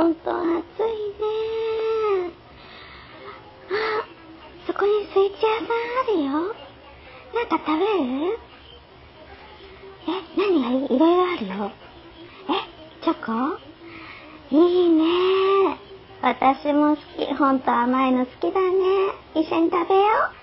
ほん暑いねあそこにスイーツ屋さんあるよ。なんか食べる？え何がいいろいろあるよ。えチョコ？いいね私も好き。ほんと甘いの好きだね一緒に食べよう。